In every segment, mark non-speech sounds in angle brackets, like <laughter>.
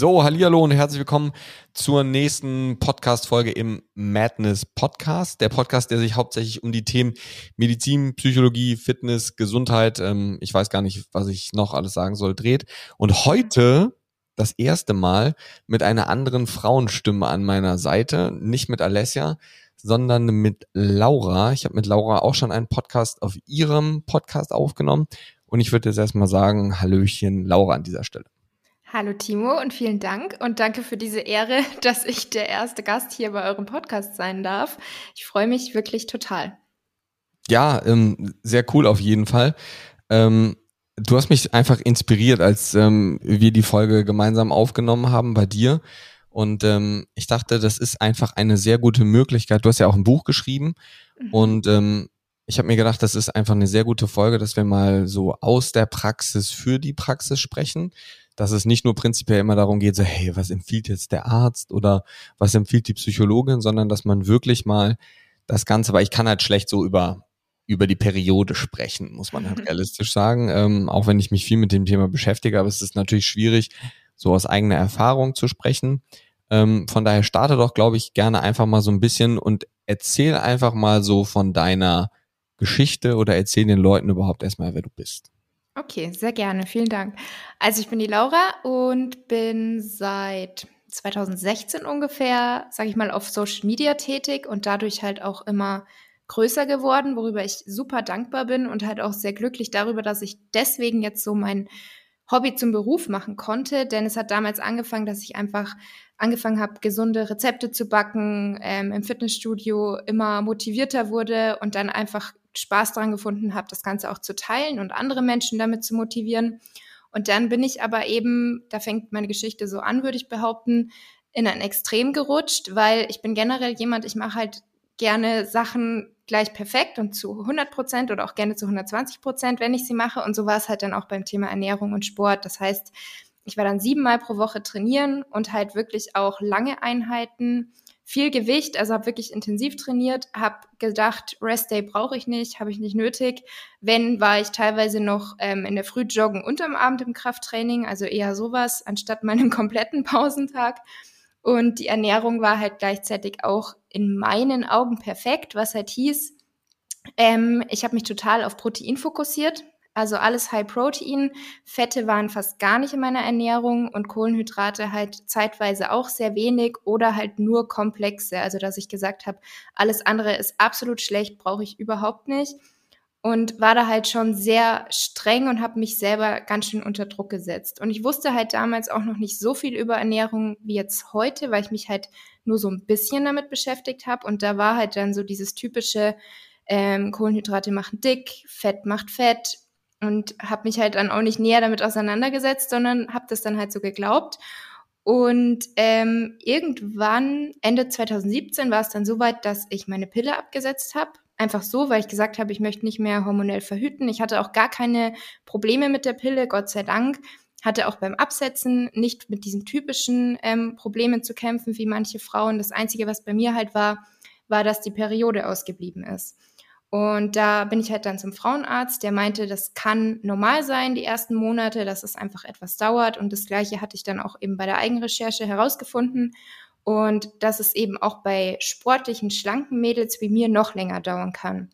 So, hallihallo und herzlich willkommen zur nächsten Podcast-Folge im Madness Podcast. Der Podcast, der sich hauptsächlich um die Themen Medizin, Psychologie, Fitness, Gesundheit, ähm, ich weiß gar nicht, was ich noch alles sagen soll, dreht. Und heute das erste Mal mit einer anderen Frauenstimme an meiner Seite, nicht mit Alessia, sondern mit Laura. Ich habe mit Laura auch schon einen Podcast auf ihrem Podcast aufgenommen und ich würde jetzt erstmal sagen, Hallöchen, Laura an dieser Stelle. Hallo Timo und vielen Dank und danke für diese Ehre, <laughs> dass ich der erste Gast hier bei eurem Podcast sein darf. Ich freue mich wirklich total. Ja, ähm, sehr cool auf jeden Fall. Ähm, du hast mich einfach inspiriert, als ähm, wir die Folge gemeinsam aufgenommen haben bei dir. Und ähm, ich dachte, das ist einfach eine sehr gute Möglichkeit. Du hast ja auch ein Buch geschrieben mhm. und ähm, ich habe mir gedacht, das ist einfach eine sehr gute Folge, dass wir mal so aus der Praxis für die Praxis sprechen dass es nicht nur prinzipiell immer darum geht, so, hey, was empfiehlt jetzt der Arzt oder was empfiehlt die Psychologin, sondern dass man wirklich mal das Ganze, weil ich kann halt schlecht so über über die Periode sprechen, muss man halt realistisch sagen. Ähm, auch wenn ich mich viel mit dem Thema beschäftige, aber es ist natürlich schwierig, so aus eigener Erfahrung zu sprechen. Ähm, von daher starte doch, glaube ich, gerne einfach mal so ein bisschen und erzähl einfach mal so von deiner Geschichte oder erzähl den Leuten überhaupt erstmal, wer du bist. Okay, sehr gerne. Vielen Dank. Also ich bin die Laura und bin seit 2016 ungefähr, sage ich mal, auf Social Media tätig und dadurch halt auch immer größer geworden, worüber ich super dankbar bin und halt auch sehr glücklich darüber, dass ich deswegen jetzt so mein Hobby zum Beruf machen konnte, denn es hat damals angefangen, dass ich einfach angefangen habe, gesunde Rezepte zu backen, ähm, im Fitnessstudio immer motivierter wurde und dann einfach Spaß daran gefunden habe, das Ganze auch zu teilen und andere Menschen damit zu motivieren. Und dann bin ich aber eben, da fängt meine Geschichte so an, würde ich behaupten, in ein Extrem gerutscht, weil ich bin generell jemand, ich mache halt gerne Sachen gleich perfekt und zu 100 Prozent oder auch gerne zu 120 Prozent, wenn ich sie mache. Und so war es halt dann auch beim Thema Ernährung und Sport. Das heißt, ich war dann siebenmal pro Woche trainieren und halt wirklich auch lange Einheiten viel Gewicht, also habe wirklich intensiv trainiert, habe gedacht, Rest Day brauche ich nicht, habe ich nicht nötig. Wenn, war ich teilweise noch ähm, in der Früh joggen und am Abend im Krafttraining, also eher sowas, anstatt meinem <laughs> kompletten Pausentag. Und die Ernährung war halt gleichzeitig auch in meinen Augen perfekt, was halt hieß, ähm, ich habe mich total auf Protein fokussiert. Also alles High Protein. Fette waren fast gar nicht in meiner Ernährung und Kohlenhydrate halt zeitweise auch sehr wenig oder halt nur komplexe. Also dass ich gesagt habe, alles andere ist absolut schlecht, brauche ich überhaupt nicht. Und war da halt schon sehr streng und habe mich selber ganz schön unter Druck gesetzt. Und ich wusste halt damals auch noch nicht so viel über Ernährung wie jetzt heute, weil ich mich halt nur so ein bisschen damit beschäftigt habe. Und da war halt dann so dieses typische, ähm, Kohlenhydrate machen dick, Fett macht Fett, und habe mich halt dann auch nicht näher damit auseinandergesetzt, sondern habe das dann halt so geglaubt. Und ähm, irgendwann, Ende 2017, war es dann so weit, dass ich meine Pille abgesetzt habe. Einfach so, weil ich gesagt habe, ich möchte nicht mehr hormonell verhüten. Ich hatte auch gar keine Probleme mit der Pille, Gott sei Dank. Hatte auch beim Absetzen nicht mit diesen typischen ähm, Problemen zu kämpfen, wie manche Frauen. Das Einzige, was bei mir halt war, war, dass die Periode ausgeblieben ist. Und da bin ich halt dann zum Frauenarzt, der meinte, das kann normal sein, die ersten Monate, dass es einfach etwas dauert. Und das Gleiche hatte ich dann auch eben bei der Eigenrecherche herausgefunden. Und dass es eben auch bei sportlichen, schlanken Mädels wie mir noch länger dauern kann.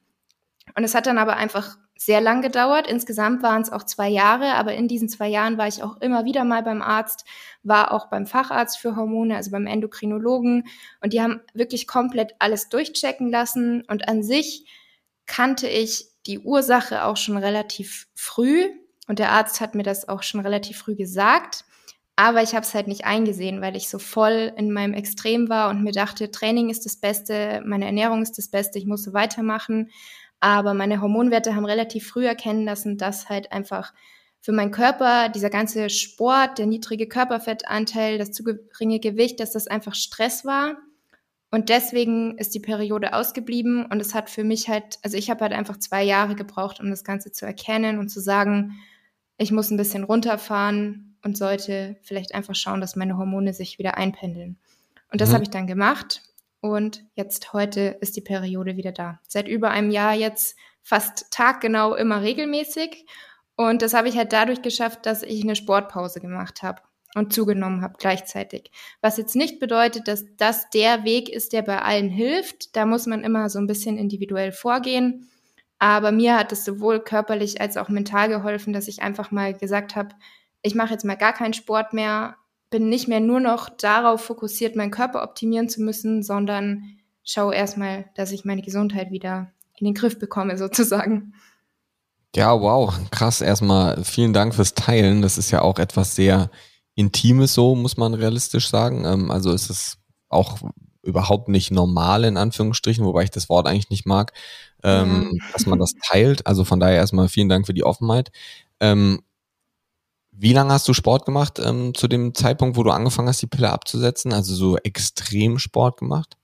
Und es hat dann aber einfach sehr lang gedauert. Insgesamt waren es auch zwei Jahre, aber in diesen zwei Jahren war ich auch immer wieder mal beim Arzt, war auch beim Facharzt für Hormone, also beim Endokrinologen. Und die haben wirklich komplett alles durchchecken lassen. Und an sich kannte ich die Ursache auch schon relativ früh und der Arzt hat mir das auch schon relativ früh gesagt. Aber ich habe es halt nicht eingesehen, weil ich so voll in meinem Extrem war und mir dachte, Training ist das Beste, meine Ernährung ist das Beste, ich muss so weitermachen. Aber meine Hormonwerte haben relativ früh erkennen lassen, dass halt einfach für meinen Körper dieser ganze Sport, der niedrige Körperfettanteil, das zu geringe Gewicht, dass das einfach Stress war und deswegen ist die Periode ausgeblieben und es hat für mich halt, also ich habe halt einfach zwei Jahre gebraucht, um das Ganze zu erkennen und zu sagen, ich muss ein bisschen runterfahren und sollte vielleicht einfach schauen, dass meine Hormone sich wieder einpendeln. Und das mhm. habe ich dann gemacht und jetzt heute ist die Periode wieder da. Seit über einem Jahr jetzt fast taggenau immer regelmäßig und das habe ich halt dadurch geschafft, dass ich eine Sportpause gemacht habe. Und zugenommen habe gleichzeitig. Was jetzt nicht bedeutet, dass das der Weg ist, der bei allen hilft. Da muss man immer so ein bisschen individuell vorgehen. Aber mir hat es sowohl körperlich als auch mental geholfen, dass ich einfach mal gesagt habe, ich mache jetzt mal gar keinen Sport mehr, bin nicht mehr nur noch darauf fokussiert, meinen Körper optimieren zu müssen, sondern schaue erstmal, dass ich meine Gesundheit wieder in den Griff bekomme, <laughs> sozusagen. Ja, wow, krass. Erstmal vielen Dank fürs Teilen. Das ist ja auch etwas sehr Intimes, so muss man realistisch sagen. Ähm, also ist es auch überhaupt nicht normal in Anführungsstrichen, wobei ich das Wort eigentlich nicht mag, ähm, dass man das teilt. Also von daher erstmal vielen Dank für die Offenheit. Ähm, wie lange hast du Sport gemacht ähm, zu dem Zeitpunkt, wo du angefangen hast, die Pille abzusetzen? Also so extrem Sport gemacht?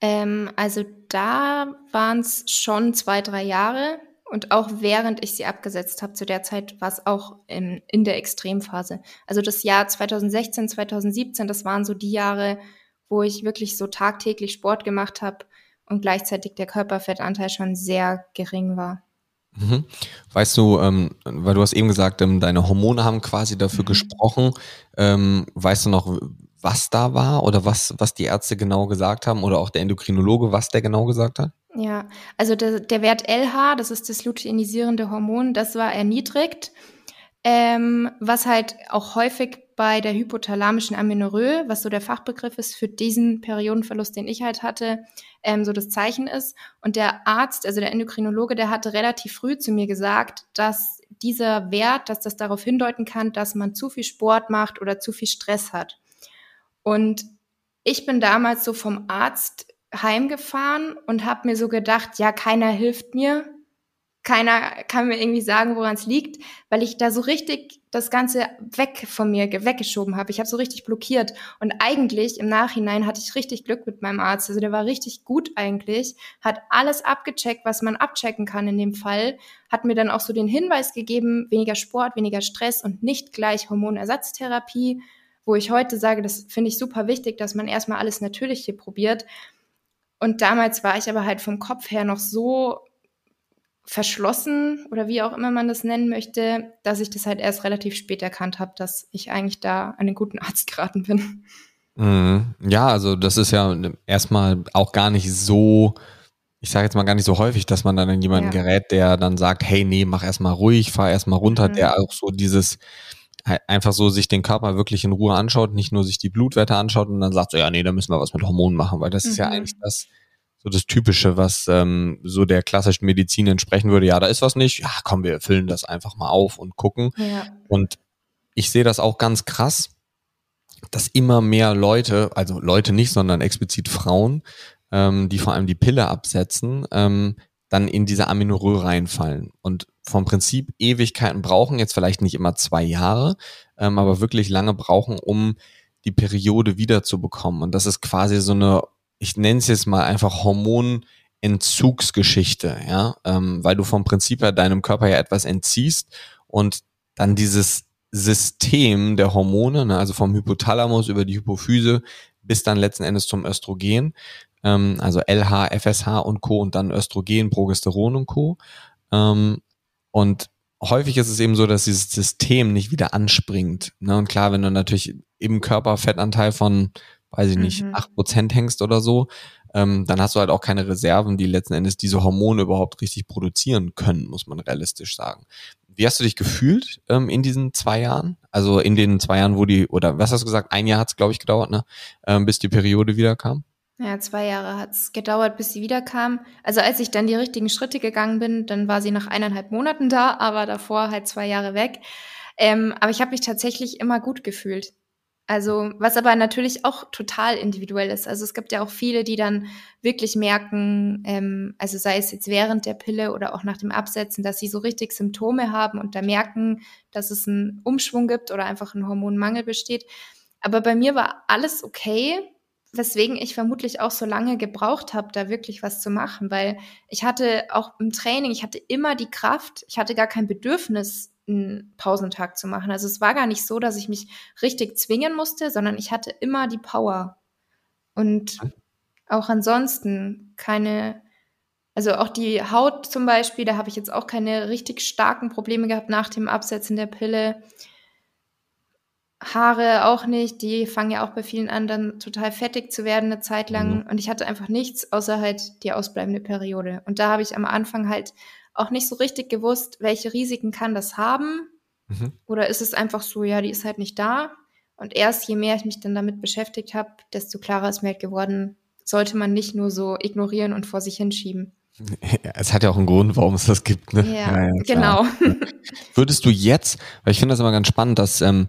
Ähm, also da waren es schon zwei, drei Jahre. Und auch während ich sie abgesetzt habe, zu der Zeit war es auch in, in der Extremphase. Also das Jahr 2016, 2017, das waren so die Jahre, wo ich wirklich so tagtäglich Sport gemacht habe und gleichzeitig der Körperfettanteil schon sehr gering war. Mhm. Weißt du, ähm, weil du hast eben gesagt, ähm, deine Hormone haben quasi dafür mhm. gesprochen. Ähm, weißt du noch, was da war oder was, was die Ärzte genau gesagt haben oder auch der Endokrinologe, was der genau gesagt hat? Ja, also der, der Wert LH, das ist das luteinisierende Hormon, das war erniedrigt, ähm, was halt auch häufig bei der hypothalamischen Amenorrhoe, was so der Fachbegriff ist für diesen Periodenverlust, den ich halt hatte, ähm, so das Zeichen ist. Und der Arzt, also der Endokrinologe, der hatte relativ früh zu mir gesagt, dass dieser Wert, dass das darauf hindeuten kann, dass man zu viel Sport macht oder zu viel Stress hat. Und ich bin damals so vom Arzt heimgefahren und habe mir so gedacht, ja, keiner hilft mir, keiner kann mir irgendwie sagen, woran es liegt, weil ich da so richtig das Ganze weg von mir weggeschoben habe. Ich habe so richtig blockiert. Und eigentlich im Nachhinein hatte ich richtig Glück mit meinem Arzt. Also der war richtig gut eigentlich, hat alles abgecheckt, was man abchecken kann in dem Fall, hat mir dann auch so den Hinweis gegeben, weniger Sport, weniger Stress und nicht gleich Hormonersatztherapie, wo ich heute sage, das finde ich super wichtig, dass man erstmal alles Natürliche probiert. Und damals war ich aber halt vom Kopf her noch so verschlossen oder wie auch immer man das nennen möchte, dass ich das halt erst relativ spät erkannt habe, dass ich eigentlich da an den guten Arzt <laughs> geraten bin. Mhm. Ja, also das ist ja erstmal auch gar nicht so, ich sage jetzt mal gar nicht so häufig, dass man dann an jemanden ja. gerät, der dann sagt, hey, nee, mach erstmal ruhig, fahr erstmal runter, mhm. der auch so dieses einfach so sich den Körper wirklich in Ruhe anschaut, nicht nur sich die Blutwerte anschaut und dann sagt so, ja, nee, da müssen wir was mit Hormonen machen, weil das mhm. ist ja mhm. eigentlich das, so das Typische, was ähm, so der klassischen Medizin entsprechen würde. Ja, da ist was nicht. Ja, komm, wir füllen das einfach mal auf und gucken. Ja. Und ich sehe das auch ganz krass, dass immer mehr Leute, also Leute nicht, sondern explizit Frauen, ähm, die vor allem die Pille absetzen, ähm, dann in diese Aminorö reinfallen und vom Prinzip Ewigkeiten brauchen, jetzt vielleicht nicht immer zwei Jahre, ähm, aber wirklich lange brauchen, um die Periode wiederzubekommen. Und das ist quasi so eine, ich nenne es jetzt mal einfach Hormonentzugsgeschichte, ja, ähm, weil du vom Prinzip her deinem Körper ja etwas entziehst und dann dieses System der Hormone, ne, also vom Hypothalamus über die Hypophyse bis dann letzten Endes zum Östrogen, ähm, also LH, FSH und Co. und dann Östrogen, Progesteron und Co. Ähm, und häufig ist es eben so, dass dieses System nicht wieder anspringt. Ne? Und klar, wenn du natürlich im Körper Fettanteil von, weiß ich nicht, acht mhm. Prozent hängst oder so, ähm, dann hast du halt auch keine Reserven, die letzten Endes diese Hormone überhaupt richtig produzieren können, muss man realistisch sagen. Wie hast du dich gefühlt ähm, in diesen zwei Jahren? Also in den zwei Jahren, wo die, oder was hast du gesagt, ein Jahr hat es, glaube ich, gedauert, ne? Ähm, bis die Periode wieder kam? Ja, zwei Jahre hat es gedauert, bis sie wiederkam. Also als ich dann die richtigen Schritte gegangen bin, dann war sie nach eineinhalb Monaten da, aber davor halt zwei Jahre weg. Ähm, aber ich habe mich tatsächlich immer gut gefühlt. Also, was aber natürlich auch total individuell ist. Also es gibt ja auch viele, die dann wirklich merken, ähm, also sei es jetzt während der Pille oder auch nach dem Absetzen, dass sie so richtig Symptome haben und da merken, dass es einen Umschwung gibt oder einfach ein Hormonmangel besteht. Aber bei mir war alles okay weswegen ich vermutlich auch so lange gebraucht habe, da wirklich was zu machen, weil ich hatte auch im Training, ich hatte immer die Kraft, ich hatte gar kein Bedürfnis, einen Pausentag zu machen. Also es war gar nicht so, dass ich mich richtig zwingen musste, sondern ich hatte immer die Power. Und auch ansonsten keine, also auch die Haut zum Beispiel, da habe ich jetzt auch keine richtig starken Probleme gehabt nach dem Absetzen der Pille Haare auch nicht, die fangen ja auch bei vielen an, dann total fettig zu werden eine Zeit lang. Mhm. Und ich hatte einfach nichts, außer halt die ausbleibende Periode. Und da habe ich am Anfang halt auch nicht so richtig gewusst, welche Risiken kann das haben. Mhm. Oder ist es einfach so, ja, die ist halt nicht da. Und erst je mehr ich mich dann damit beschäftigt habe, desto klarer ist mir halt geworden, sollte man nicht nur so ignorieren und vor sich hinschieben. Ja, <laughs> es hat ja auch einen Grund, warum es das gibt. Ne? Ja, ja genau. Würdest du jetzt, weil ich finde das immer ganz spannend, dass ähm,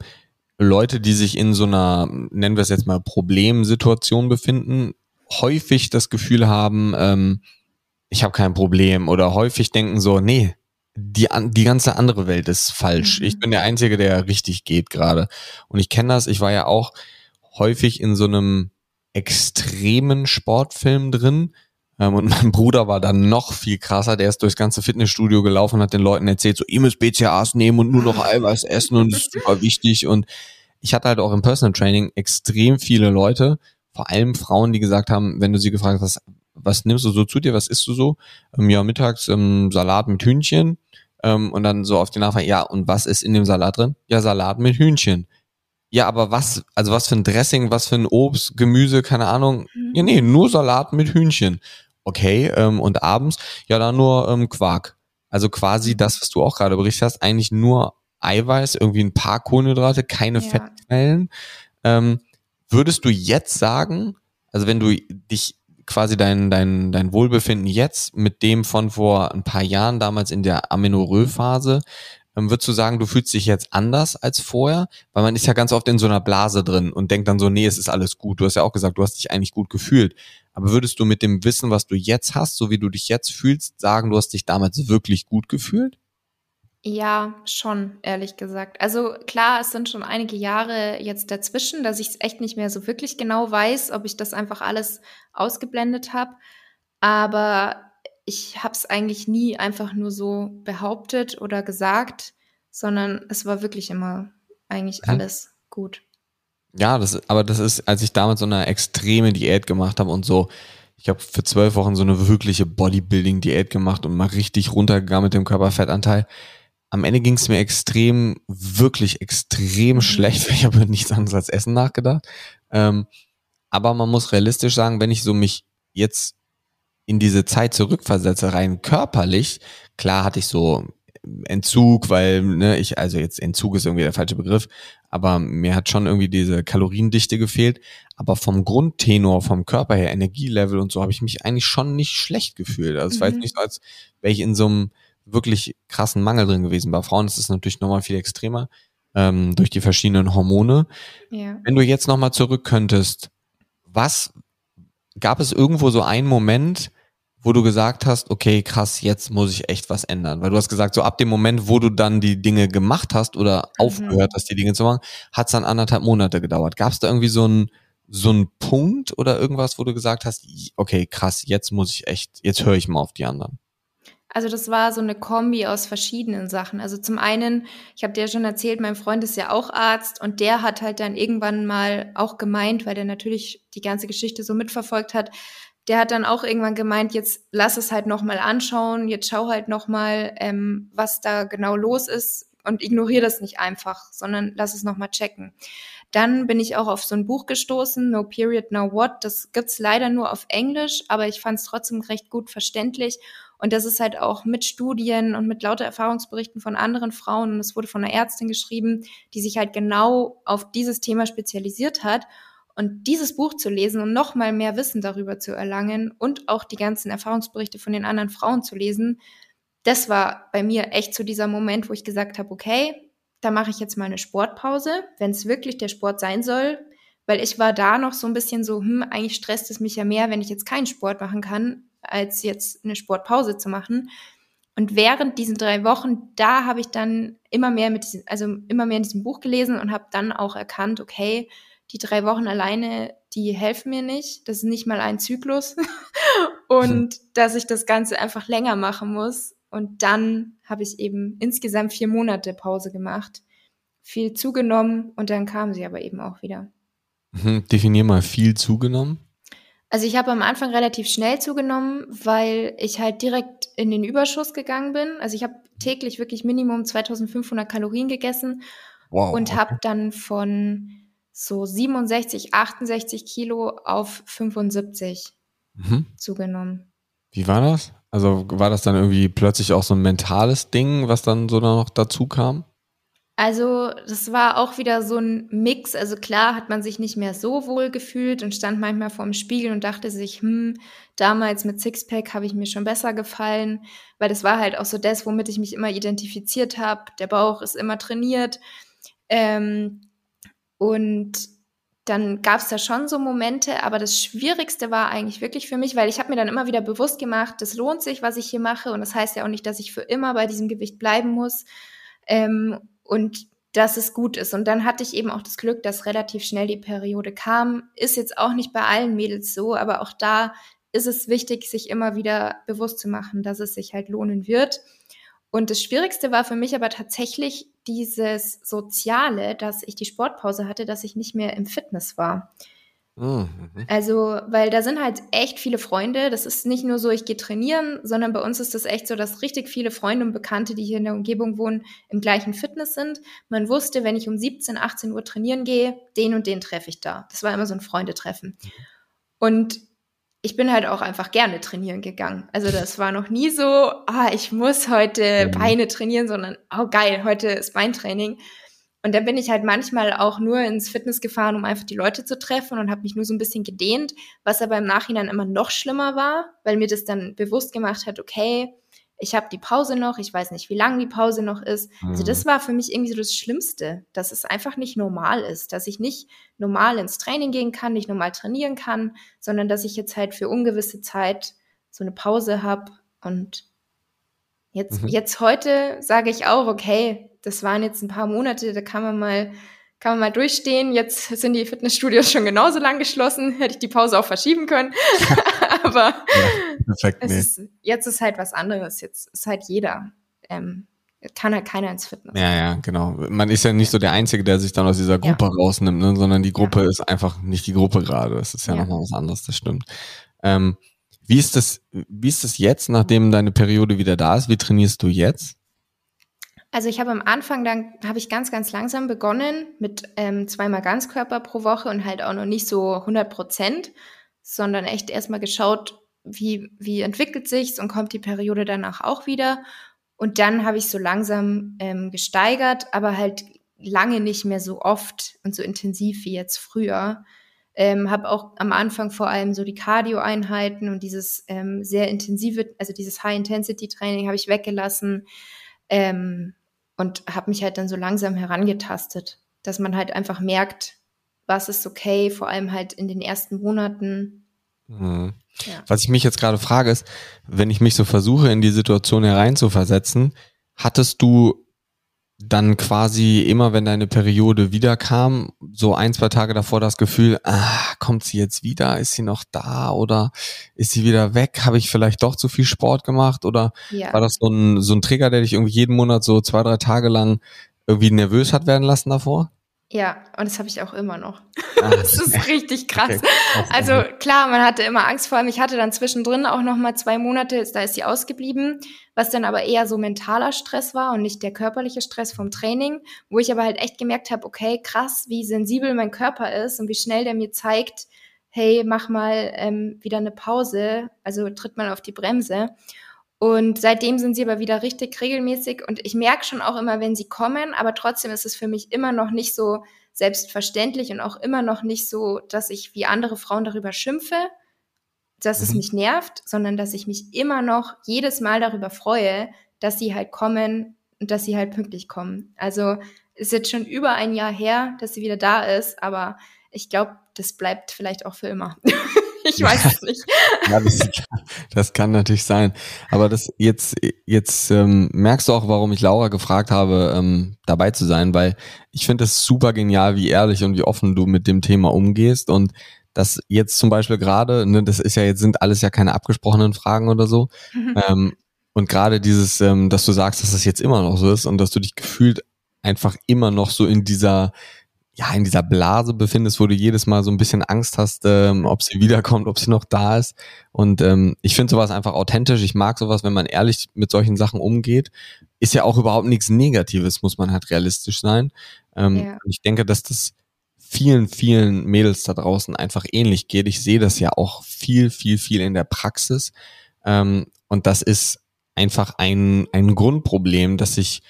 Leute, die sich in so einer, nennen wir es jetzt mal, Problemsituation befinden, häufig das Gefühl haben, ähm, ich habe kein Problem oder häufig denken so, nee, die, die ganze andere Welt ist falsch. Mhm. Ich bin der Einzige, der richtig geht gerade. Und ich kenne das, ich war ja auch häufig in so einem extremen Sportfilm drin. Ähm, und <laughs> mein Bruder war dann noch viel krasser. Der ist durchs ganze Fitnessstudio gelaufen und hat den Leuten erzählt, so, ihr müsst BCAAs nehmen und nur noch Eiweiß essen und das ist super <laughs> wichtig. Und ich hatte halt auch im Personal Training extrem viele Leute, vor allem Frauen, die gesagt haben, wenn du sie gefragt hast, was nimmst du so zu dir, was isst du so? Ähm, ja, mittags ähm, Salat mit Hühnchen ähm, und dann so auf die Nachfrage, ja, und was ist in dem Salat drin? Ja, Salat mit Hühnchen. Ja, aber was, also was für ein Dressing, was für ein Obst, Gemüse, keine Ahnung. Mhm. Ja, nee, nur Salat mit Hühnchen. Okay, ähm, und abends, ja, dann nur ähm, Quark. Also quasi mhm. das, was du auch gerade berichtet hast, eigentlich nur Eiweiß, irgendwie ein paar Kohlenhydrate, keine ja. Fettquellen. Ähm, würdest du jetzt sagen, also wenn du dich quasi dein, dein, dein Wohlbefinden jetzt mit dem von vor ein paar Jahren, damals in der Amenorrhoe-Phase, ähm, würdest du sagen, du fühlst dich jetzt anders als vorher? Weil man ist ja ganz oft in so einer Blase drin und denkt dann so, nee, es ist alles gut. Du hast ja auch gesagt, du hast dich eigentlich gut gefühlt. Aber würdest du mit dem Wissen, was du jetzt hast, so wie du dich jetzt fühlst, sagen, du hast dich damals wirklich gut gefühlt? Ja, schon, ehrlich gesagt. Also klar, es sind schon einige Jahre jetzt dazwischen, dass ich es echt nicht mehr so wirklich genau weiß, ob ich das einfach alles ausgeblendet habe. Aber ich habe es eigentlich nie einfach nur so behauptet oder gesagt, sondern es war wirklich immer eigentlich mhm. alles gut. Ja, das, aber das ist, als ich damals so eine extreme Diät gemacht habe und so, ich habe für zwölf Wochen so eine wirkliche Bodybuilding-Diät gemacht und mal richtig runtergegangen mit dem Körperfettanteil am Ende ging es mir extrem, wirklich extrem schlecht. <laughs> Ich habe nichts anderes als Essen nachgedacht. Ähm, aber man muss realistisch sagen, wenn ich so mich jetzt in diese Zeit zurückversetze, rein körperlich, klar hatte ich so Entzug, weil ne, ich, also jetzt Entzug ist irgendwie der falsche Begriff, aber mir hat schon irgendwie diese Kaloriendichte gefehlt. Aber vom Grundtenor, vom Körper her, Energielevel und so, habe ich mich eigentlich schon nicht schlecht gefühlt. Also es mhm. war jetzt mhm. nicht so, als wäre ich in so einem wirklich krassen Mangel drin gewesen. Bei Frauen ist es natürlich nochmal viel extremer ähm, durch die verschiedenen Hormone. Ja. Wenn du jetzt nochmal zurück könntest, was gab es irgendwo so einen Moment, wo du gesagt hast, okay, krass, jetzt muss ich echt was ändern? Weil du hast gesagt, so ab dem Moment, wo du dann die Dinge gemacht hast oder mhm. aufgehört hast, die Dinge zu machen, hat es dann anderthalb Monate gedauert. Gab es da irgendwie so einen so einen Punkt oder irgendwas, wo du gesagt hast, okay, krass, jetzt muss ich echt, jetzt höre ich mal auf die anderen? Also das war so eine Kombi aus verschiedenen Sachen. Also zum einen, ich habe dir schon erzählt, mein Freund ist ja auch Arzt und der hat halt dann irgendwann mal auch gemeint, weil der natürlich die ganze Geschichte so mitverfolgt hat, der hat dann auch irgendwann gemeint, jetzt lass es halt noch mal anschauen, jetzt schau halt noch mal, ähm, was da genau los ist und ignoriere das nicht einfach, sondern lass es noch mal checken. Dann bin ich auch auf so ein Buch gestoßen, No Period, No What. Das gibt's leider nur auf Englisch, aber ich fand es trotzdem recht gut verständlich und das ist halt auch mit Studien und mit lauter Erfahrungsberichten von anderen Frauen. Und es wurde von einer Ärztin geschrieben, die sich halt genau auf dieses Thema spezialisiert hat. Und dieses Buch zu lesen und nochmal mehr Wissen darüber zu erlangen und auch die ganzen Erfahrungsberichte von den anderen Frauen zu lesen, das war bei mir echt so dieser Moment, wo ich gesagt habe, okay, da mache ich jetzt mal eine Sportpause, wenn es wirklich der Sport sein soll, weil ich war da noch so ein bisschen so, hm, eigentlich stresst es mich ja mehr, wenn ich jetzt keinen Sport machen kann, als jetzt eine Sportpause zu machen. Und während diesen drei Wochen, da habe ich dann immer mehr mit diesem, also immer mehr in diesem Buch gelesen und habe dann auch erkannt, okay, die drei Wochen alleine, die helfen mir nicht. Das ist nicht mal ein Zyklus. <laughs> und mhm. dass ich das Ganze einfach länger machen muss. Und dann habe ich eben insgesamt vier Monate Pause gemacht, viel zugenommen und dann kam sie aber eben auch wieder. Mhm. Definier mal viel zugenommen. Also ich habe am Anfang relativ schnell zugenommen, weil ich halt direkt in den Überschuss gegangen bin. Also ich habe täglich wirklich Minimum 2500 Kalorien gegessen wow, und okay. habe dann von so 67, 68 Kilo auf 75 mhm. zugenommen. Wie war das? Also war das dann irgendwie plötzlich auch so ein mentales Ding, was dann so noch dazu kam? Also, das war auch wieder so ein Mix. Also klar hat man sich nicht mehr so wohl gefühlt und stand manchmal vorm Spiegel und dachte sich, hm, damals mit Sixpack habe ich mir schon besser gefallen, weil das war halt auch so das, womit ich mich immer identifiziert habe. Der Bauch ist immer trainiert. Ähm, und dann gab es da schon so Momente, aber das Schwierigste war eigentlich wirklich für mich, weil ich habe mir dann immer wieder bewusst gemacht, das lohnt sich, was ich hier mache und das heißt ja auch nicht, dass ich für immer bei diesem Gewicht bleiben muss. Ähm, und dass es gut ist. Und dann hatte ich eben auch das Glück, dass relativ schnell die Periode kam. Ist jetzt auch nicht bei allen Mädels so, aber auch da ist es wichtig, sich immer wieder bewusst zu machen, dass es sich halt lohnen wird. Und das Schwierigste war für mich aber tatsächlich dieses Soziale, dass ich die Sportpause hatte, dass ich nicht mehr im Fitness war. Mhm. Also, weil da sind halt echt viele Freunde. Das ist nicht nur so, ich gehe trainieren, sondern bei uns ist das echt so, dass richtig viele Freunde und Bekannte, die hier in der Umgebung wohnen, im gleichen Fitness sind. Man wusste, wenn ich um 17, 18 Uhr trainieren gehe, den und den treffe ich da. Das war immer so ein Freundetreffen. Und ich bin halt auch einfach gerne trainieren gegangen. Also das war noch nie so, ah, ich muss heute mhm. Beine trainieren, sondern, oh geil, heute ist Beintraining. Und dann bin ich halt manchmal auch nur ins Fitness gefahren, um einfach die Leute zu treffen und habe mich nur so ein bisschen gedehnt, was aber im Nachhinein immer noch schlimmer war, weil mir das dann bewusst gemacht hat, okay, ich habe die Pause noch, ich weiß nicht, wie lang die Pause noch ist. Mhm. Also das mhm. war für mich irgendwie so das Schlimmste, dass es einfach nicht normal ist, dass ich nicht normal ins Training gehen kann, nicht normal trainieren kann, sondern dass ich jetzt halt für ungewisse Zeit so eine Pause habe und jetzt, mhm. jetzt heute sage ich auch, okay, das waren jetzt ein paar Monate, da kann man mal, kann man mal durchstehen. Jetzt sind die Fitnessstudios schon genauso lang geschlossen. Hätte ich die Pause auch verschieben können. <laughs> Aber ja, perfekt, nee. ist, jetzt ist halt was anderes. Jetzt ist halt jeder. Ähm, kann halt keiner ins Fitness. Ja, ja, genau. Man ist ja nicht so der Einzige, der sich dann aus dieser Gruppe ja. rausnimmt, ne? sondern die Gruppe ja. ist einfach nicht die Gruppe gerade. Das ist ja, ja. nochmal was anderes, das stimmt. Ähm, wie ist das, wie ist das jetzt, nachdem deine Periode wieder da ist? Wie trainierst du jetzt? Also ich habe am Anfang, dann habe ich ganz, ganz langsam begonnen mit ähm, zweimal Ganzkörper pro Woche und halt auch noch nicht so 100 Prozent, sondern echt erstmal geschaut, wie, wie entwickelt sich's und kommt die Periode danach auch wieder. Und dann habe ich so langsam ähm, gesteigert, aber halt lange nicht mehr so oft und so intensiv wie jetzt früher. Ähm, habe auch am Anfang vor allem so die Cardio-Einheiten und dieses ähm, sehr intensive, also dieses High-Intensity-Training habe ich weggelassen. Ähm, und habe mich halt dann so langsam herangetastet, dass man halt einfach merkt, was ist okay, vor allem halt in den ersten Monaten. Mhm. Ja. Was ich mich jetzt gerade frage ist, wenn ich mich so versuche, in die Situation hereinzuversetzen, hattest du dann quasi immer, wenn deine Periode wiederkam, so ein, zwei Tage davor das Gefühl, ah, kommt sie jetzt wieder? Ist sie noch da? Oder ist sie wieder weg? Habe ich vielleicht doch zu viel Sport gemacht? Oder ja. war das so ein, so ein Trigger, der dich irgendwie jeden Monat so zwei, drei Tage lang irgendwie nervös hat werden lassen davor? Ja, und das habe ich auch immer noch. Ah, <laughs> das ist richtig krass. Also klar, man hatte immer Angst vor allem. Ich hatte dann zwischendrin auch noch mal zwei Monate, da ist sie ausgeblieben, was dann aber eher so mentaler Stress war und nicht der körperliche Stress vom Training, wo ich aber halt echt gemerkt habe, okay, krass, wie sensibel mein Körper ist und wie schnell der mir zeigt, hey, mach mal ähm, wieder eine Pause, also tritt mal auf die Bremse. Und seitdem sind sie aber wieder richtig regelmäßig und ich merke schon auch immer, wenn sie kommen, aber trotzdem ist es für mich immer noch nicht so selbstverständlich und auch immer noch nicht so, dass ich wie andere Frauen darüber schimpfe, dass mhm. es mich nervt, sondern dass ich mich immer noch jedes Mal darüber freue, dass sie halt kommen und dass sie halt pünktlich kommen. Also ist jetzt schon über ein Jahr her, dass sie wieder da ist, aber ich glaube, das bleibt vielleicht auch für immer. <laughs> <laughs> Ich weiß es nicht. <laughs> ja, das, das, kann natürlich sein. Aber das jetzt, jetzt ähm, merkst du auch, warum ich Laura gefragt habe, ähm, dabei zu sein, weil ich finde es super genial, wie ehrlich und wie offen du mit dem Thema umgehst und das jetzt zum Beispiel gerade, ne, das ist ja jetzt sind alles ja keine abgesprochenen Fragen oder so. Mhm. Ähm, und gerade dieses, ähm, dass du sagst, dass das jetzt immer noch so ist und dass du dich gefühlt einfach immer noch so in dieser ja, in dieser Blase befindest, wo du jedes Mal so ein bisschen Angst hast, ähm, ob sie wiederkommt, ob sie noch da ist. Und ähm, ich finde sowas einfach authentisch. Ich mag sowas, wenn man ehrlich mit solchen Sachen umgeht. Ist ja auch überhaupt nichts Negatives, muss man halt realistisch sein. Ähm, ja. Ich denke, dass das vielen, vielen Mädels da draußen einfach ähnlich geht. Ich sehe das ja auch viel, viel, viel in der Praxis. Ähm, und das ist einfach ein, ein Grundproblem, dass sich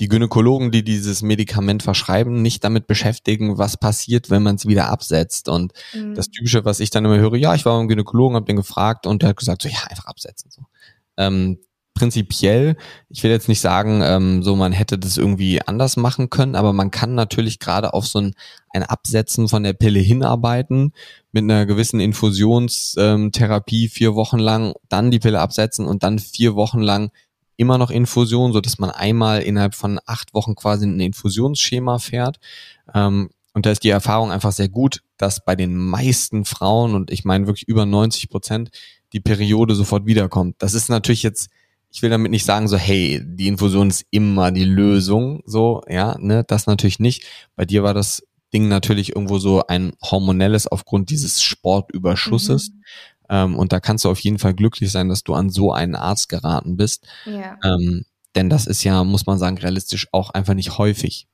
die Gynäkologen, die dieses Medikament verschreiben, nicht damit beschäftigen, was passiert, wenn man es wieder absetzt. Und mhm. das Typische, was ich dann immer höre, ja, ich war beim Gynäkologen, habe den gefragt und der hat gesagt, so ja, einfach absetzen. So. Ähm, prinzipiell, ich will jetzt nicht sagen, ähm, so man hätte das irgendwie anders machen können, aber man kann natürlich gerade auf so ein, ein Absetzen von der Pille hinarbeiten, mit einer gewissen Infusionstherapie vier Wochen lang, dann die Pille absetzen und dann vier Wochen lang immer noch Infusion, so dass man einmal innerhalb von acht Wochen quasi ein Infusionsschema fährt. Ähm, und da ist die Erfahrung einfach sehr gut, dass bei den meisten Frauen, und ich meine wirklich über 90 Prozent, die Periode sofort wiederkommt. Das ist natürlich jetzt, ich will damit nicht sagen, so, hey, die Infusion ist immer die Lösung, so, ja, ne, das natürlich nicht. Bei dir war das Ding natürlich irgendwo so ein hormonelles aufgrund dieses Sportüberschusses. Mhm. Ähm, und da kannst du auf jeden Fall glücklich sein, dass du an so einen Arzt geraten bist. Ja. Ähm, denn das ist ja, muss man sagen, realistisch auch einfach nicht häufig.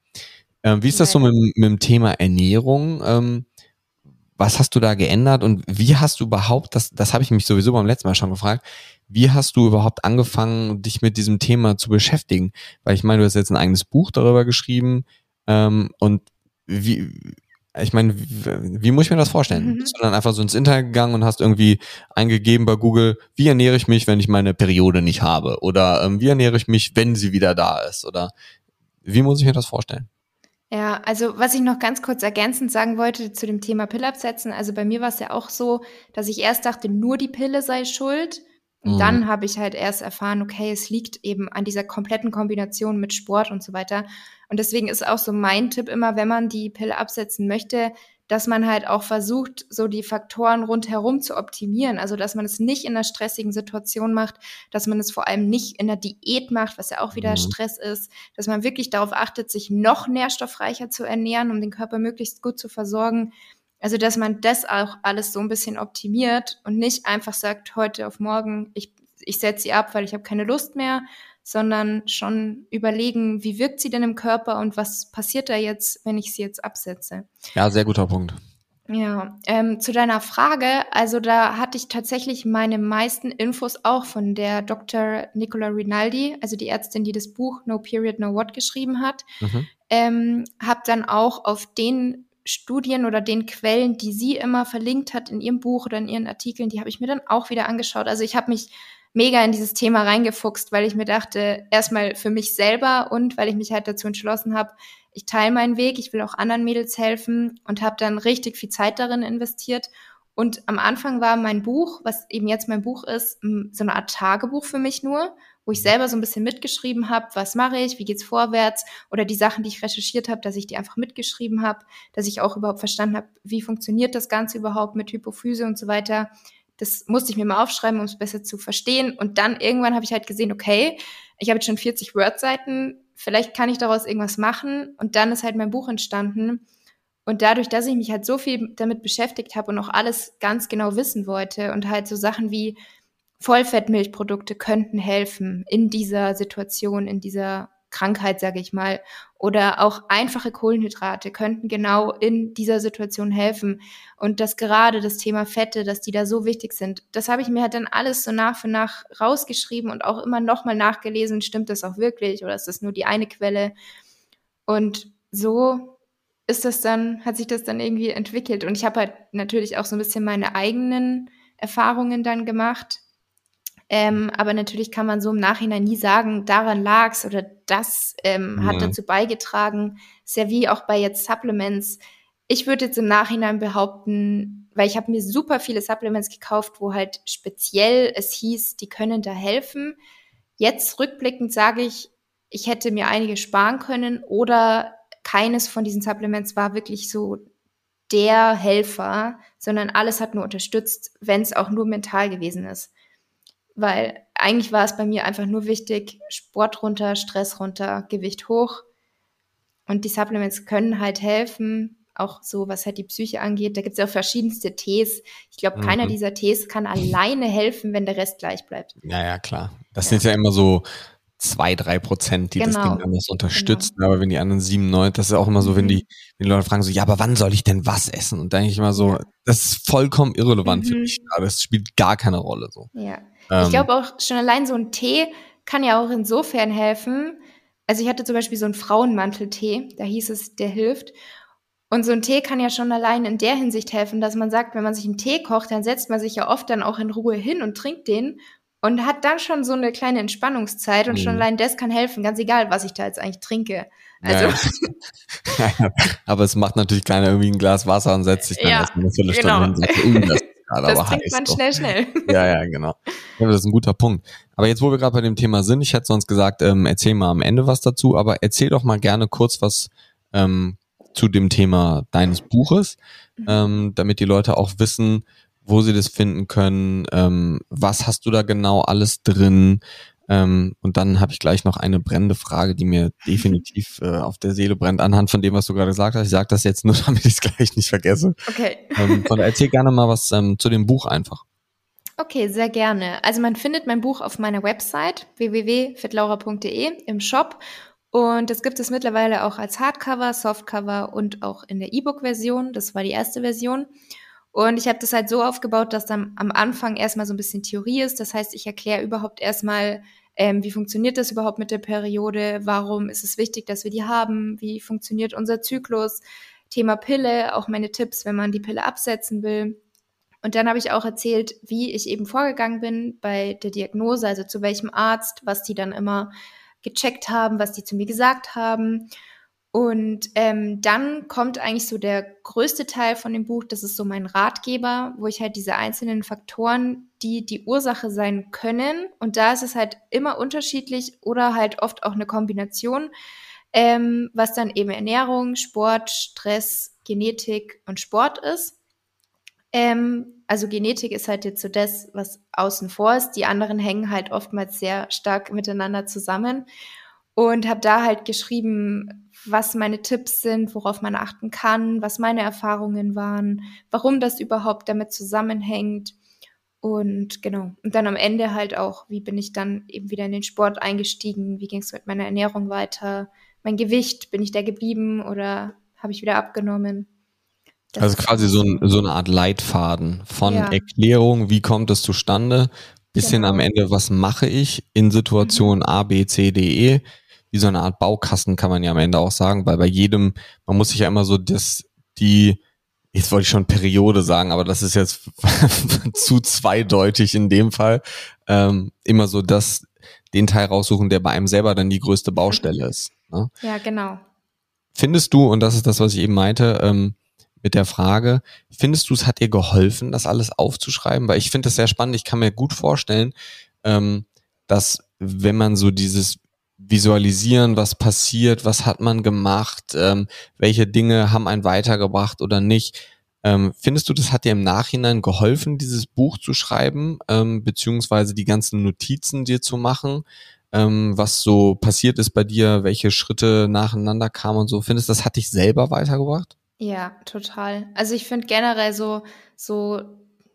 Ähm, wie ist das so mit, mit, dem Thema Ernährung? Ähm, was hast du da geändert und wie hast du überhaupt, das, das habe ich mich sowieso beim letzten Mal schon gefragt, wie hast du überhaupt angefangen, dich mit diesem Thema zu beschäftigen? Weil ich meine, du hast jetzt ein eigenes Buch darüber geschrieben ähm, und wie, ich meine, wie, wie, muss ich mir das vorstellen? Mhm. Bist du dann einfach so ins Internet gegangen und hast irgendwie eingegeben bei Google, wie ernähre ich mich, wenn ich meine Periode nicht habe? Oder ähm, wie ernähre ich mich, wenn sie wieder da ist? Oder wie muss ich mir das vorstellen? Ja, also was ich noch ganz kurz ergänzend sagen wollte zu dem Thema Pille absetzen, also bei mir war es ja auch so, dass ich erst dachte, nur die Pille sei schuld. Und mhm. dann habe ich halt erst erfahren, okay, es liegt eben an dieser kompletten Kombination mit Sport und so weiter. Und deswegen ist auch so mein Tipp immer, wenn man die Pille absetzen möchte, dass man halt auch versucht, so die Faktoren rundherum zu optimieren. Also, dass man es nicht in einer stressigen Situation macht, dass man es vor allem nicht in der Diät macht, was ja auch wieder mhm. Stress ist, dass man wirklich darauf achtet, sich noch nährstoffreicher zu ernähren, um den Körper möglichst gut zu versorgen. Also, dass man das auch alles so ein bisschen optimiert und nicht einfach sagt, heute auf morgen, ich, ich setze sie ab, weil ich habe keine Lust mehr, sondern schon überlegen, wie wirkt sie denn im Körper und was passiert da jetzt, wenn ich sie jetzt absetze. Ja, sehr guter Punkt. Ja, ähm, zu deiner Frage, also da hatte ich tatsächlich meine meisten Infos auch von der Dr. Nicola Rinaldi, also die Ärztin, die das Buch No Period, No What geschrieben hat. Mhm. Ähm, habe dann auch auf den Studien oder den Quellen, die sie immer verlinkt hat in ihrem Buch oder in ihren Artikeln, die habe ich mir dann auch wieder angeschaut. Also ich habe mich mega in dieses Thema reingefuchst, weil ich mir dachte, erstmal für mich selber und weil ich mich halt dazu entschlossen habe, ich teile meinen Weg, ich will auch anderen Mädels helfen und habe dann richtig viel Zeit darin investiert. Und am Anfang war mein Buch, was eben jetzt mein Buch ist, so eine Art Tagebuch für mich nur, wo ich selber so ein bisschen mitgeschrieben habe, was mache ich, wie geht's vorwärts oder die Sachen, die ich recherchiert habe, dass ich die einfach mitgeschrieben habe, dass ich auch überhaupt verstanden habe, wie funktioniert das Ganze überhaupt mit Hypophyse und so weiter. Das musste ich mir mal aufschreiben, um es besser zu verstehen. Und dann irgendwann habe ich halt gesehen, okay, ich habe jetzt schon 40 Word-Seiten, vielleicht kann ich daraus irgendwas machen. Und dann ist halt mein Buch entstanden. Und dadurch, dass ich mich halt so viel damit beschäftigt habe und auch alles ganz genau wissen wollte und halt so Sachen wie Vollfettmilchprodukte könnten helfen in dieser Situation, in dieser Krankheit, sage ich mal, oder auch einfache Kohlenhydrate könnten genau in dieser Situation helfen. Und dass gerade das Thema Fette, dass die da so wichtig sind, das habe ich mir halt dann alles so nach für nach rausgeschrieben und auch immer nochmal nachgelesen, stimmt das auch wirklich oder ist das nur die eine Quelle? Und so ist das dann, hat sich das dann irgendwie entwickelt. Und ich habe halt natürlich auch so ein bisschen meine eigenen Erfahrungen dann gemacht ähm, aber natürlich kann man so im Nachhinein nie sagen, daran lag's oder das ähm, hat dazu beigetragen. Ist ja wie auch bei jetzt Supplements. Ich würde jetzt im Nachhinein behaupten, weil ich habe mir super viele Supplements gekauft, wo halt speziell es hieß, die können da helfen. Jetzt rückblickend sage ich, ich hätte mir einige sparen können oder keines von diesen Supplements war wirklich so der Helfer, sondern alles hat nur unterstützt, wenn es auch nur mental gewesen ist weil eigentlich war es bei mir einfach nur wichtig, Sport runter, Stress runter, Gewicht hoch. Und die Supplements können halt helfen, auch so, was halt die Psyche angeht. Da gibt es ja auch verschiedenste Tees. Ich glaube, mhm. keiner dieser Tees kann alleine helfen, wenn der Rest gleich bleibt. Ja, ja, klar. Das ja. sind ja immer so zwei, drei Prozent, die genau. das Ding dann was unterstützen. Genau. Aber wenn die anderen sieben, neun, das ist auch immer so, wenn die, mhm. wenn die Leute fragen so, ja, aber wann soll ich denn was essen? Und dann denke ich immer so, ja. das ist vollkommen irrelevant mhm. für mich. Aber das spielt gar keine Rolle so. Ja. Ähm, ich glaube auch schon allein so ein Tee kann ja auch insofern helfen. Also ich hatte zum Beispiel so einen Frauenmanteltee, da hieß es, der hilft. Und so ein Tee kann ja schon allein in der Hinsicht helfen, dass man sagt, wenn man sich einen Tee kocht, dann setzt man sich ja oft dann auch in Ruhe hin und trinkt den und hat dann schon so eine kleine Entspannungszeit und mhm. schon allein das kann helfen, ganz egal, was ich da jetzt eigentlich trinke. Also ja, <laughs> aber es macht natürlich keiner irgendwie ein Glas Wasser und setzt sich dann ja, erstmal eine Viertelstunde genau. hin und sagt, uh, das gerade aber trinkt heiß. man doch. schnell, schnell. <laughs> Ja, ja, genau. Ja, das ist ein guter Punkt. Aber jetzt, wo wir gerade bei dem Thema sind, ich hätte sonst gesagt, ähm, erzähl mal am Ende was dazu, aber erzähl doch mal gerne kurz was ähm, zu dem Thema deines Buches, mhm. ähm, damit die Leute auch wissen, wo sie das finden können, ähm, was hast du da genau alles drin. Ähm, und dann habe ich gleich noch eine brennende Frage, die mir <laughs> definitiv äh, auf der Seele brennt, anhand von dem, was du gerade gesagt hast. Ich sage das jetzt nur, <laughs> damit ich es gleich nicht vergesse. Okay. Ähm, von erzähl gerne mal was ähm, zu dem Buch einfach. Okay, sehr gerne. Also man findet mein Buch auf meiner Website www.fitlaura.de im Shop und das gibt es mittlerweile auch als Hardcover, Softcover und auch in der E-Book-Version. Das war die erste Version. Und ich habe das halt so aufgebaut, dass dann am Anfang erstmal so ein bisschen Theorie ist. Das heißt, ich erkläre überhaupt erstmal, ähm, wie funktioniert das überhaupt mit der Periode, warum ist es wichtig, dass wir die haben, wie funktioniert unser Zyklus, Thema Pille, auch meine Tipps, wenn man die Pille absetzen will. Und dann habe ich auch erzählt, wie ich eben vorgegangen bin bei der Diagnose, also zu welchem Arzt, was die dann immer gecheckt haben, was die zu mir gesagt haben. Und ähm, dann kommt eigentlich so der größte Teil von dem Buch, das ist so mein Ratgeber, wo ich halt diese einzelnen Faktoren, die die Ursache sein können, und da ist es halt immer unterschiedlich oder halt oft auch eine Kombination, ähm, was dann eben Ernährung, Sport, Stress, Genetik und Sport ist. Ähm, also Genetik ist halt jetzt so das, was außen vor ist. Die anderen hängen halt oftmals sehr stark miteinander zusammen. Und habe da halt geschrieben, was meine Tipps sind, worauf man achten kann, was meine Erfahrungen waren, warum das überhaupt damit zusammenhängt. Und genau. Und dann am Ende halt auch, wie bin ich dann eben wieder in den Sport eingestiegen, wie ging es mit meiner Ernährung weiter, mein Gewicht, bin ich da geblieben oder habe ich wieder abgenommen? Das also quasi so, ein, so eine Art Leitfaden von ja. Erklärung, wie kommt es zustande, bisschen genau. am Ende, was mache ich in Situation mhm. A, B, C, D, E. Wie so eine Art Baukasten kann man ja am Ende auch sagen, weil bei jedem, man muss sich ja immer so das, die, jetzt wollte ich schon Periode sagen, aber das ist jetzt <laughs> zu zweideutig in dem Fall, ähm, immer so das, den Teil raussuchen, der bei einem selber dann die größte Baustelle ist. Ne? Ja, genau. Findest du, und das ist das, was ich eben meinte, ähm, mit der Frage, findest du, es hat dir geholfen, das alles aufzuschreiben? Weil ich finde das sehr spannend. Ich kann mir gut vorstellen, ähm, dass wenn man so dieses Visualisieren, was passiert, was hat man gemacht, ähm, welche Dinge haben einen weitergebracht oder nicht, ähm, findest du, das hat dir im Nachhinein geholfen, dieses Buch zu schreiben, ähm, beziehungsweise die ganzen Notizen dir zu machen, ähm, was so passiert ist bei dir, welche Schritte nacheinander kamen und so? Findest du, das hat dich selber weitergebracht? Ja, total. Also ich finde generell so, so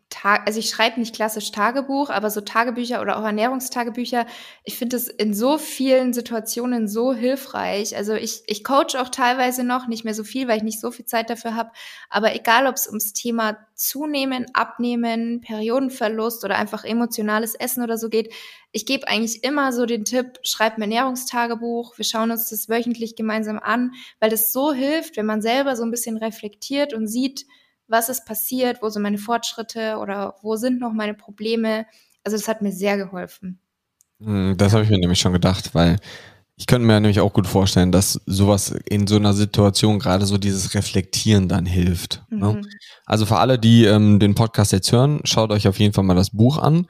Tag, also ich schreibe nicht klassisch Tagebuch, aber so Tagebücher oder auch Ernährungstagebücher, ich finde es in so vielen Situationen so hilfreich. Also ich, ich coach auch teilweise noch, nicht mehr so viel, weil ich nicht so viel Zeit dafür habe. Aber egal, ob es ums Thema Zunehmen, Abnehmen, Periodenverlust oder einfach emotionales Essen oder so geht, ich gebe eigentlich immer so den Tipp, schreib ein Ernährungstagebuch, wir schauen uns das wöchentlich gemeinsam an, weil das so hilft, wenn man selber so ein bisschen reflektiert und sieht, was ist passiert, wo sind meine Fortschritte oder wo sind noch meine Probleme. Also das hat mir sehr geholfen. Hm, das habe ich mir nämlich schon gedacht, weil ich könnte mir nämlich auch gut vorstellen, dass sowas in so einer Situation gerade so dieses Reflektieren dann hilft. Ne? Mhm. Ne? Also für alle, die ähm, den Podcast jetzt hören, schaut euch auf jeden Fall mal das Buch an.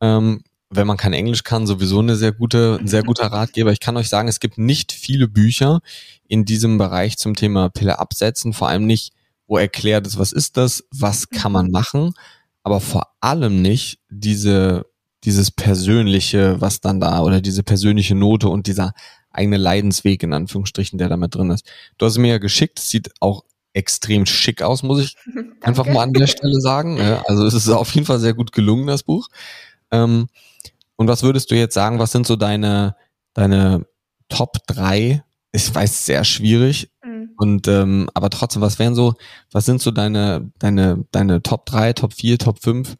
Ähm, wenn man kein Englisch kann, sowieso eine sehr gute, ein sehr guter <laughs> Ratgeber. Ich kann euch sagen, es gibt nicht viele Bücher in diesem Bereich zum Thema Pille absetzen, vor allem nicht wo erklärt ist, was ist das, was kann man mhm. machen, aber vor allem nicht diese, dieses persönliche, was dann da, oder diese persönliche Note und dieser eigene Leidensweg in Anführungsstrichen, der da mit drin ist. Du hast es mir ja geschickt, sieht auch extrem schick aus, muss ich <laughs> einfach mal an der Stelle sagen. Also es ist auf jeden Fall sehr gut gelungen, das Buch. Ähm, und was würdest du jetzt sagen, was sind so deine deine Top 3, ich weiß, sehr schwierig. Mhm. Und ähm, aber trotzdem, was wären so, was sind so deine, deine, deine Top 3, Top 4, Top 5,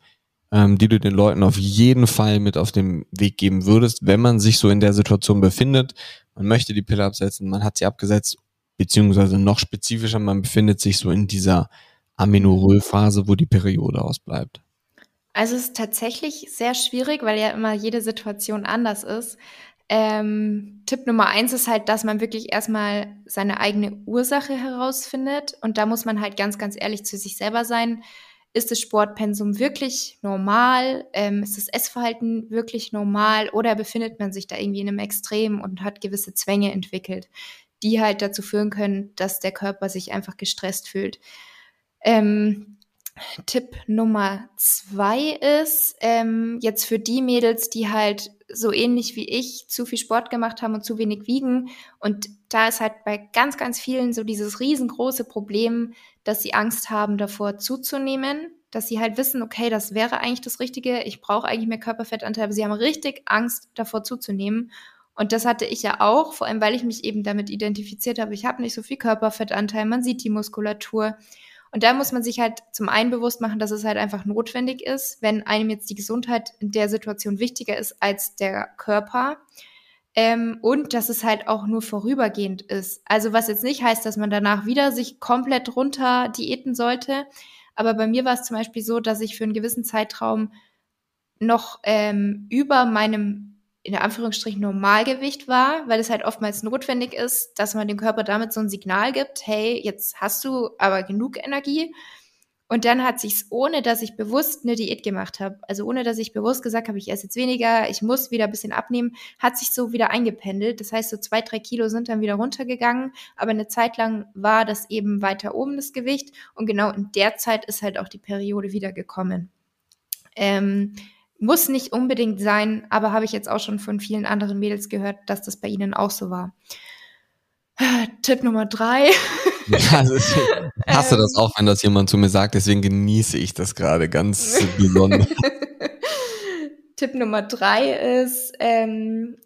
ähm, die du den Leuten auf jeden Fall mit auf den Weg geben würdest, wenn man sich so in der Situation befindet, man möchte die Pille absetzen, man hat sie abgesetzt, beziehungsweise noch spezifischer, man befindet sich so in dieser Amenorrhoe-Phase, wo die Periode ausbleibt. Also es ist tatsächlich sehr schwierig, weil ja immer jede Situation anders ist. Ähm, Tipp Nummer eins ist halt, dass man wirklich erstmal seine eigene Ursache herausfindet. Und da muss man halt ganz, ganz ehrlich zu sich selber sein. Ist das Sportpensum wirklich normal? Ähm, ist das Essverhalten wirklich normal? Oder befindet man sich da irgendwie in einem Extrem und hat gewisse Zwänge entwickelt, die halt dazu führen können, dass der Körper sich einfach gestresst fühlt? Ähm, Tipp Nummer zwei ist, ähm, jetzt für die Mädels, die halt so ähnlich wie ich zu viel Sport gemacht haben und zu wenig wiegen. Und da ist halt bei ganz, ganz vielen so dieses riesengroße Problem, dass sie Angst haben, davor zuzunehmen, dass sie halt wissen, okay, das wäre eigentlich das Richtige, ich brauche eigentlich mehr Körperfettanteil, aber sie haben richtig Angst, davor zuzunehmen. Und das hatte ich ja auch, vor allem weil ich mich eben damit identifiziert habe, ich habe nicht so viel Körperfettanteil, man sieht die Muskulatur. Und da muss man sich halt zum einen bewusst machen, dass es halt einfach notwendig ist, wenn einem jetzt die Gesundheit in der Situation wichtiger ist als der Körper. Ähm, und dass es halt auch nur vorübergehend ist. Also was jetzt nicht heißt, dass man danach wieder sich komplett runter diäten sollte. Aber bei mir war es zum Beispiel so, dass ich für einen gewissen Zeitraum noch ähm, über meinem in der Anführungsstrichen Normalgewicht war, weil es halt oftmals notwendig ist, dass man dem Körper damit so ein Signal gibt, hey, jetzt hast du aber genug Energie. Und dann hat sich's, ohne dass ich bewusst eine Diät gemacht habe, also ohne dass ich bewusst gesagt habe, ich esse jetzt weniger, ich muss wieder ein bisschen abnehmen, hat sich so wieder eingependelt. Das heißt, so zwei, drei Kilo sind dann wieder runtergegangen, aber eine Zeit lang war das eben weiter oben das Gewicht und genau in der Zeit ist halt auch die Periode wieder gekommen. Ähm, muss nicht unbedingt sein, aber habe ich jetzt auch schon von vielen anderen Mädels gehört, dass das bei ihnen auch so war. <sighs> Tipp Nummer drei. Ja, <laughs> also ich hasse das auch, wenn das jemand zu mir sagt, deswegen genieße ich das gerade ganz besonders. <laughs> Tipp Nummer drei ist ähm,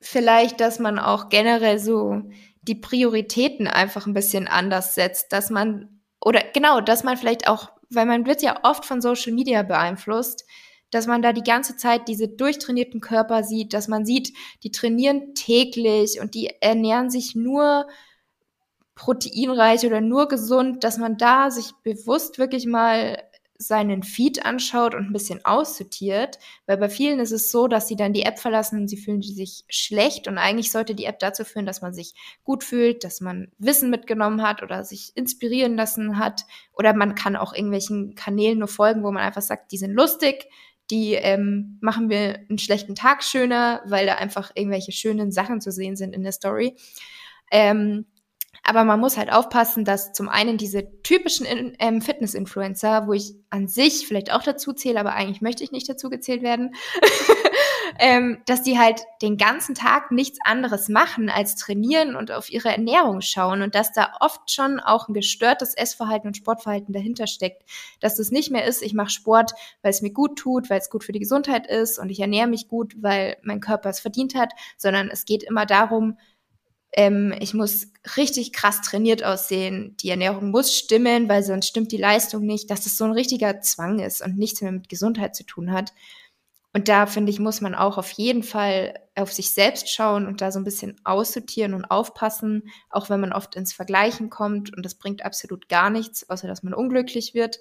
vielleicht, dass man auch generell so die Prioritäten einfach ein bisschen anders setzt, dass man oder genau, dass man vielleicht auch, weil man wird ja oft von Social Media beeinflusst, dass man da die ganze Zeit diese durchtrainierten Körper sieht, dass man sieht, die trainieren täglich und die ernähren sich nur proteinreich oder nur gesund, dass man da sich bewusst wirklich mal seinen Feed anschaut und ein bisschen aussortiert, weil bei vielen ist es so, dass sie dann die App verlassen und sie fühlen sich schlecht. Und eigentlich sollte die App dazu führen, dass man sich gut fühlt, dass man Wissen mitgenommen hat oder sich inspirieren lassen hat. Oder man kann auch irgendwelchen Kanälen nur folgen, wo man einfach sagt, die sind lustig, die ähm, machen wir einen schlechten Tag schöner, weil da einfach irgendwelche schönen Sachen zu sehen sind in der Story. Ähm, aber man muss halt aufpassen, dass zum einen diese typischen ähm, Fitness-Influencer, wo ich an sich vielleicht auch dazu zähle, aber eigentlich möchte ich nicht dazu gezählt werden, <laughs> ähm, dass die halt den ganzen Tag nichts anderes machen als trainieren und auf ihre Ernährung schauen und dass da oft schon auch ein gestörtes Essverhalten und Sportverhalten dahinter steckt. Dass es nicht mehr ist, ich mache Sport, weil es mir gut tut, weil es gut für die Gesundheit ist und ich ernähre mich gut, weil mein Körper es verdient hat, sondern es geht immer darum, ähm, ich muss richtig krass trainiert aussehen, die Ernährung muss stimmen, weil sonst stimmt die Leistung nicht, dass das so ein richtiger Zwang ist und nichts mehr mit Gesundheit zu tun hat. Und da finde ich, muss man auch auf jeden Fall auf sich selbst schauen und da so ein bisschen aussortieren und aufpassen, auch wenn man oft ins Vergleichen kommt und das bringt absolut gar nichts, außer dass man unglücklich wird.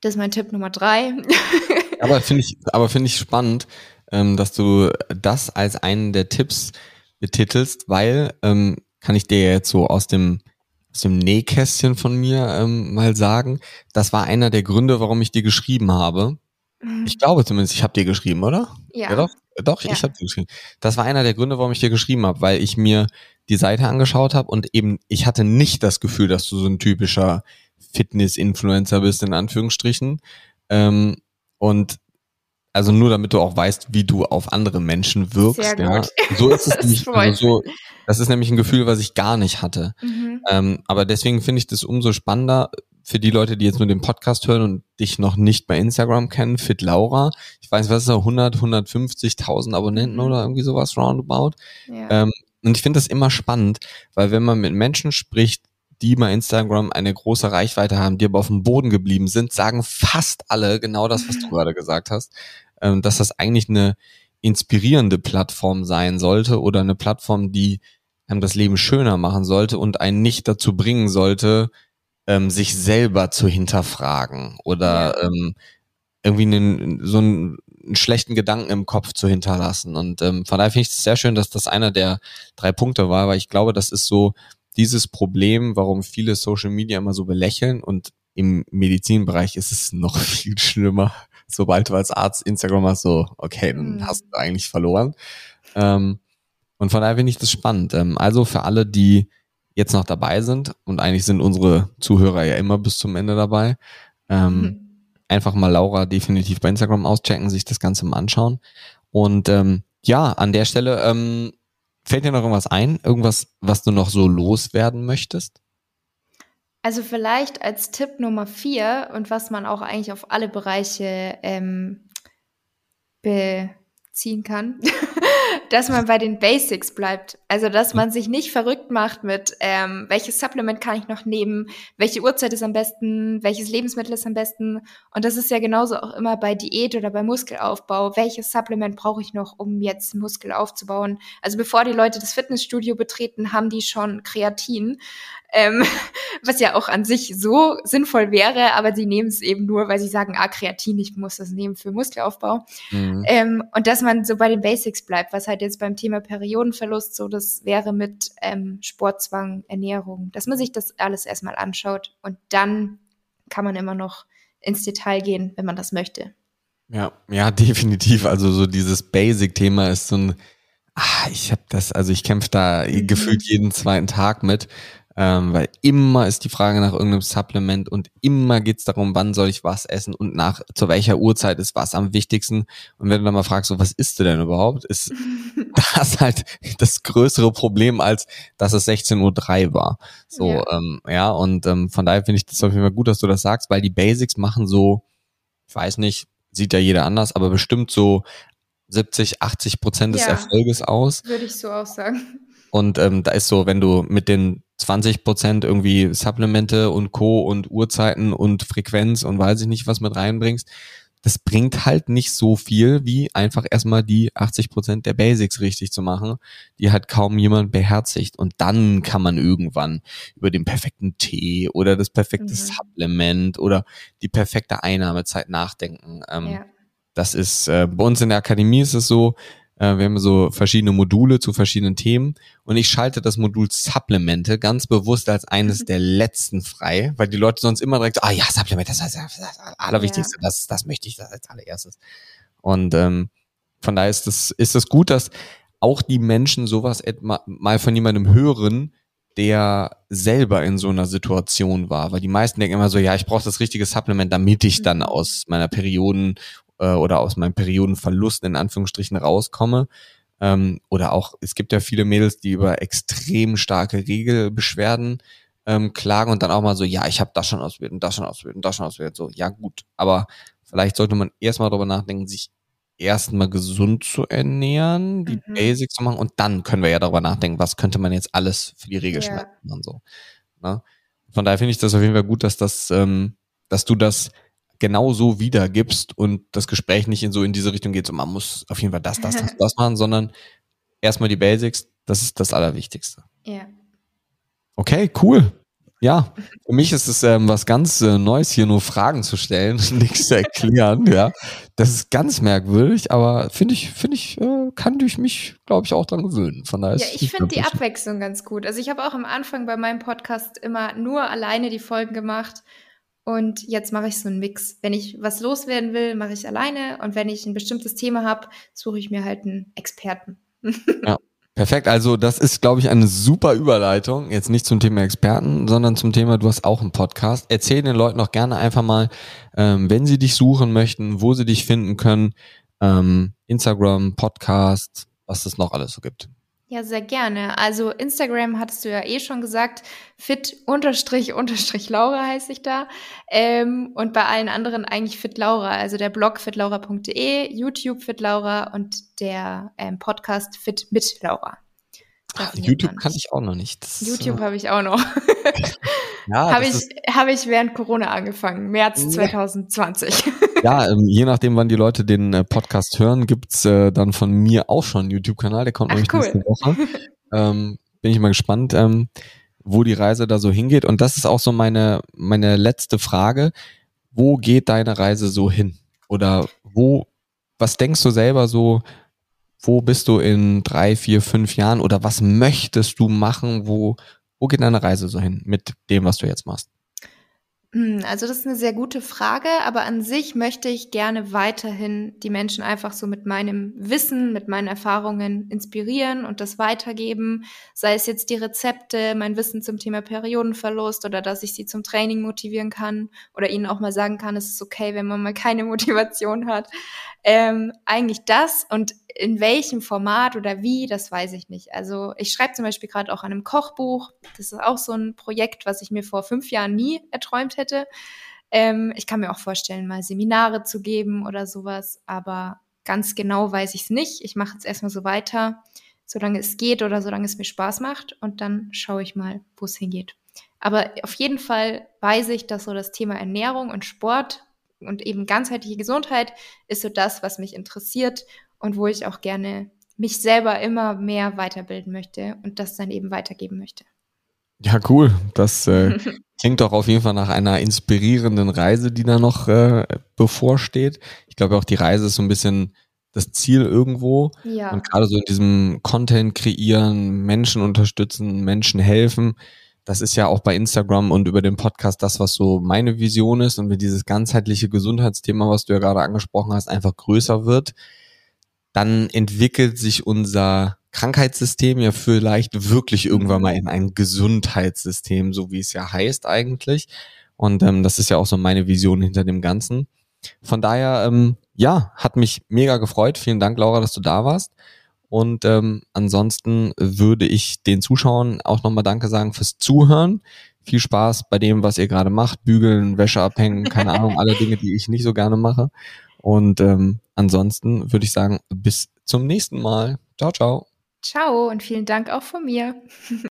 Das ist mein Tipp Nummer drei. <laughs> aber finde ich, aber finde ich spannend, ähm, dass du das als einen der Tipps betitelst, weil ähm, kann ich dir jetzt so aus dem aus dem Nähkästchen von mir ähm, mal sagen, das war einer der Gründe, warum ich dir geschrieben habe. Ich glaube zumindest, ich habe dir geschrieben, oder? Ja. ja doch, doch ja. ich habe dir geschrieben. Das war einer der Gründe, warum ich dir geschrieben habe, weil ich mir die Seite angeschaut habe und eben ich hatte nicht das Gefühl, dass du so ein typischer Fitness-Influencer bist, in Anführungsstrichen. Ähm, und also nur damit du auch weißt, wie du auf andere Menschen wirkst. Ja. So ist es <laughs> nicht. Also so, das ist nämlich ein Gefühl, was ich gar nicht hatte. Mhm. Ähm, aber deswegen finde ich das umso spannender, für die Leute, die jetzt nur den Podcast hören und dich noch nicht bei Instagram kennen, Fit Laura. Ich weiß, was ist da, 100, 150.000 Abonnenten mhm. oder irgendwie sowas roundabout. Ja. Ähm, und ich finde das immer spannend, weil wenn man mit Menschen spricht, die bei Instagram eine große Reichweite haben, die aber auf dem Boden geblieben sind, sagen fast alle genau das, was du <laughs> gerade gesagt hast, ähm, dass das eigentlich eine inspirierende Plattform sein sollte oder eine Plattform, die einem das Leben schöner machen sollte und einen nicht dazu bringen sollte, ähm, sich selber zu hinterfragen oder ja. ähm, irgendwie einen, so einen, einen, schlechten Gedanken im Kopf zu hinterlassen. Und ähm, von daher finde ich es sehr schön, dass das einer der drei Punkte war, weil ich glaube, das ist so dieses Problem, warum viele Social Media immer so belächeln und im Medizinbereich ist es noch <laughs> viel schlimmer. Sobald du als Arzt Instagram hast, so, okay, dann mhm. hast du eigentlich verloren. Ähm, und von daher finde ich das spannend. Ähm, also für alle, die jetzt noch dabei sind, und eigentlich sind unsere Zuhörer ja immer bis zum Ende dabei, ähm, mhm. einfach mal Laura definitiv bei Instagram auschecken, sich das Ganze mal anschauen. Und ähm, ja, an der Stelle ähm, fällt dir noch irgendwas ein? Irgendwas, was du noch so loswerden möchtest? Also vielleicht als Tipp Nummer vier und was man auch eigentlich auf alle Bereiche ähm, beziehen kann, <laughs> dass man bei den Basics bleibt. Also, dass man sich nicht verrückt macht mit, ähm, welches Supplement kann ich noch nehmen, welche Uhrzeit ist am besten, welches Lebensmittel ist am besten. Und das ist ja genauso auch immer bei Diät oder bei Muskelaufbau. Welches Supplement brauche ich noch, um jetzt Muskel aufzubauen? Also, bevor die Leute das Fitnessstudio betreten, haben die schon Kreatin ähm, <laughs> was ja auch an sich so sinnvoll wäre, aber sie nehmen es eben nur, weil sie sagen, ah, Kreatin, ich muss das nehmen für Muskelaufbau. Mhm. Ähm, und dass man so bei den Basics bleibt, was halt jetzt beim Thema Periodenverlust so das wäre mit ähm, Sportzwang, Ernährung, dass man sich das alles erstmal anschaut und dann kann man immer noch ins Detail gehen, wenn man das möchte. Ja, ja, <laughs> definitiv. Also so dieses Basic-Thema ist so ein, ah, ich habe das, also ich kämpfe da mhm. gefühlt jeden zweiten Tag mit ähm, weil immer ist die Frage nach irgendeinem Supplement und immer geht's darum, wann soll ich was essen und nach zu welcher Uhrzeit ist was am wichtigsten. Und wenn du dann mal fragst, so was isst du denn überhaupt, ist <laughs> das halt das größere Problem, als dass es 16.03 Uhr war. So, ja, ähm, ja und ähm, von daher finde ich das auf jeden Fall gut, dass du das sagst, weil die Basics machen so, ich weiß nicht, sieht ja jeder anders, aber bestimmt so 70, 80 Prozent des ja, Erfolges aus. Würde ich so auch sagen. Und ähm, da ist so, wenn du mit den 20 Prozent irgendwie Supplemente und Co. und Uhrzeiten und Frequenz und weiß ich nicht was mit reinbringst, das bringt halt nicht so viel, wie einfach erstmal die 80 Prozent der Basics richtig zu machen, die halt kaum jemand beherzigt. Und dann kann man irgendwann über den perfekten Tee oder das perfekte mhm. Supplement oder die perfekte Einnahmezeit nachdenken. Ähm, ja. Das ist, äh, bei uns in der Akademie ist es so, wir haben so verschiedene Module zu verschiedenen Themen und ich schalte das Modul Supplemente ganz bewusst als eines mhm. der letzten frei, weil die Leute sonst immer direkt, ah ja, Supplemente, das ist das Allerwichtigste, ja. das, das möchte ich das als allererstes. Und ähm, von daher ist das, ist das gut, dass auch die Menschen sowas mal von jemandem hören, der selber in so einer Situation war. Weil die meisten denken immer so, ja, ich brauche das richtige Supplement, damit ich dann mhm. aus meiner Perioden äh, oder aus meinem Periodenverlust in Anführungsstrichen rauskomme. Ähm, oder auch, es gibt ja viele Mädels, die über extrem starke Regelbeschwerden ähm, klagen und dann auch mal so, ja, ich habe das schon ausprobiert und das schon ausprobiert und das schon ausprobiert. So, ja gut, aber vielleicht sollte man erstmal darüber nachdenken, sich erstmal gesund zu ernähren, die mhm. Basics zu machen und dann können wir ja darüber nachdenken, was könnte man jetzt alles für die Regelschmerzen ja. machen. So, ne? Von daher finde ich das auf jeden Fall gut, dass das, ähm, dass du das genau so wiedergibst und das Gespräch nicht in so in diese Richtung geht, so man muss auf jeden Fall das, das, das, das machen, sondern erstmal die Basics, das ist das Allerwichtigste. Ja. Okay, cool. Ja, für mich ist es ähm, was ganz äh, Neues, hier nur Fragen zu stellen, <laughs> nichts zu erklären. ja, das ist ganz merkwürdig, aber finde ich, finde ich, äh, kann durch mich, glaube ich, auch dran gewöhnen. Von daher ja, ich finde die Abwechslung ganz gut. Also ich habe auch am Anfang bei meinem Podcast immer nur alleine die Folgen gemacht und jetzt mache ich so einen Mix. Wenn ich was loswerden will, mache ich alleine. Und wenn ich ein bestimmtes Thema habe, suche ich mir halt einen Experten. <laughs> ja, perfekt. Also das ist, glaube ich, eine super Überleitung. Jetzt nicht zum Thema Experten, sondern zum Thema, du hast auch einen Podcast. Erzähl den Leuten noch gerne einfach mal, ähm, wenn sie dich suchen möchten, wo sie dich finden können. Ähm, Instagram, Podcast, was es noch alles so gibt. Ja, sehr gerne. Also Instagram hattest du ja eh schon gesagt, fit unterstrich unterstrich Laura heiße ich da. Ähm, und bei allen anderen eigentlich fit Laura. Also der Blog fitlaura.de, YouTube fit Laura und der ähm, Podcast fit mit Laura. Ach, YouTube kannte ich auch noch nicht. Das YouTube äh, habe ich auch noch. <laughs> ja, habe ich, hab ich während Corona angefangen, März 2020. <laughs> Ja, ähm, je nachdem, wann die Leute den äh, Podcast hören, gibt's äh, dann von mir auch schon einen YouTube-Kanal, der kommt Ach, nämlich cool. nächste Woche. Ähm, bin ich mal gespannt, ähm, wo die Reise da so hingeht. Und das ist auch so meine, meine letzte Frage. Wo geht deine Reise so hin? Oder wo, was denkst du selber so, wo bist du in drei, vier, fünf Jahren oder was möchtest du machen? Wo, wo geht deine Reise so hin mit dem, was du jetzt machst? Hm, also das ist eine sehr gute Frage, aber an sich möchte ich gerne weiterhin die Menschen einfach so mit meinem Wissen, mit meinen Erfahrungen inspirieren und das weitergeben, sei es jetzt die Rezepte, mein Wissen zum Thema Periodenverlust oder dass ich sie zum Training motivieren kann oder ihnen auch mal sagen kann, es ist okay, wenn man mal keine <laughs> Motivation hat. Ähm, eigentlich das und in welchem Format oder wie, das weiß ich nicht. Also ich schreibe zum Beispiel gerade auch an einem Kochbuch. Das ist auch so ein Projekt, was ich mir vor fünf Jahren nie erträumt hätte. Ähm, ich kann mir auch vorstellen, mal Seminare zu geben oder sowas, aber ganz genau weiß ich es nicht. Ich mache jetzt erstmal so weiter, solange es geht oder solange es mir Spaß macht und dann schaue ich mal, wo es hingeht. Aber auf jeden Fall weiß ich, dass so das Thema Ernährung und Sport und eben ganzheitliche Gesundheit ist so das, was mich interessiert und wo ich auch gerne mich selber immer mehr weiterbilden möchte und das dann eben weitergeben möchte. Ja, cool. Das äh, <laughs> klingt doch auf jeden Fall nach einer inspirierenden Reise, die da noch äh, bevorsteht. Ich glaube auch, die Reise ist so ein bisschen das Ziel irgendwo. Ja. Und gerade so in diesem Content kreieren, Menschen unterstützen, Menschen helfen. Das ist ja auch bei Instagram und über den Podcast das, was so meine Vision ist. Und wenn dieses ganzheitliche Gesundheitsthema, was du ja gerade angesprochen hast, einfach größer wird, dann entwickelt sich unser Krankheitssystem ja vielleicht wirklich irgendwann mal in ein Gesundheitssystem, so wie es ja heißt eigentlich. Und ähm, das ist ja auch so meine Vision hinter dem Ganzen. Von daher, ähm, ja, hat mich mega gefreut. Vielen Dank, Laura, dass du da warst. Und ähm, ansonsten würde ich den Zuschauern auch nochmal Danke sagen fürs Zuhören. Viel Spaß bei dem, was ihr gerade macht. Bügeln, Wäsche abhängen, keine Ahnung, alle Dinge, die ich nicht so gerne mache. Und ähm, ansonsten würde ich sagen, bis zum nächsten Mal. Ciao, ciao. Ciao und vielen Dank auch von mir. <laughs>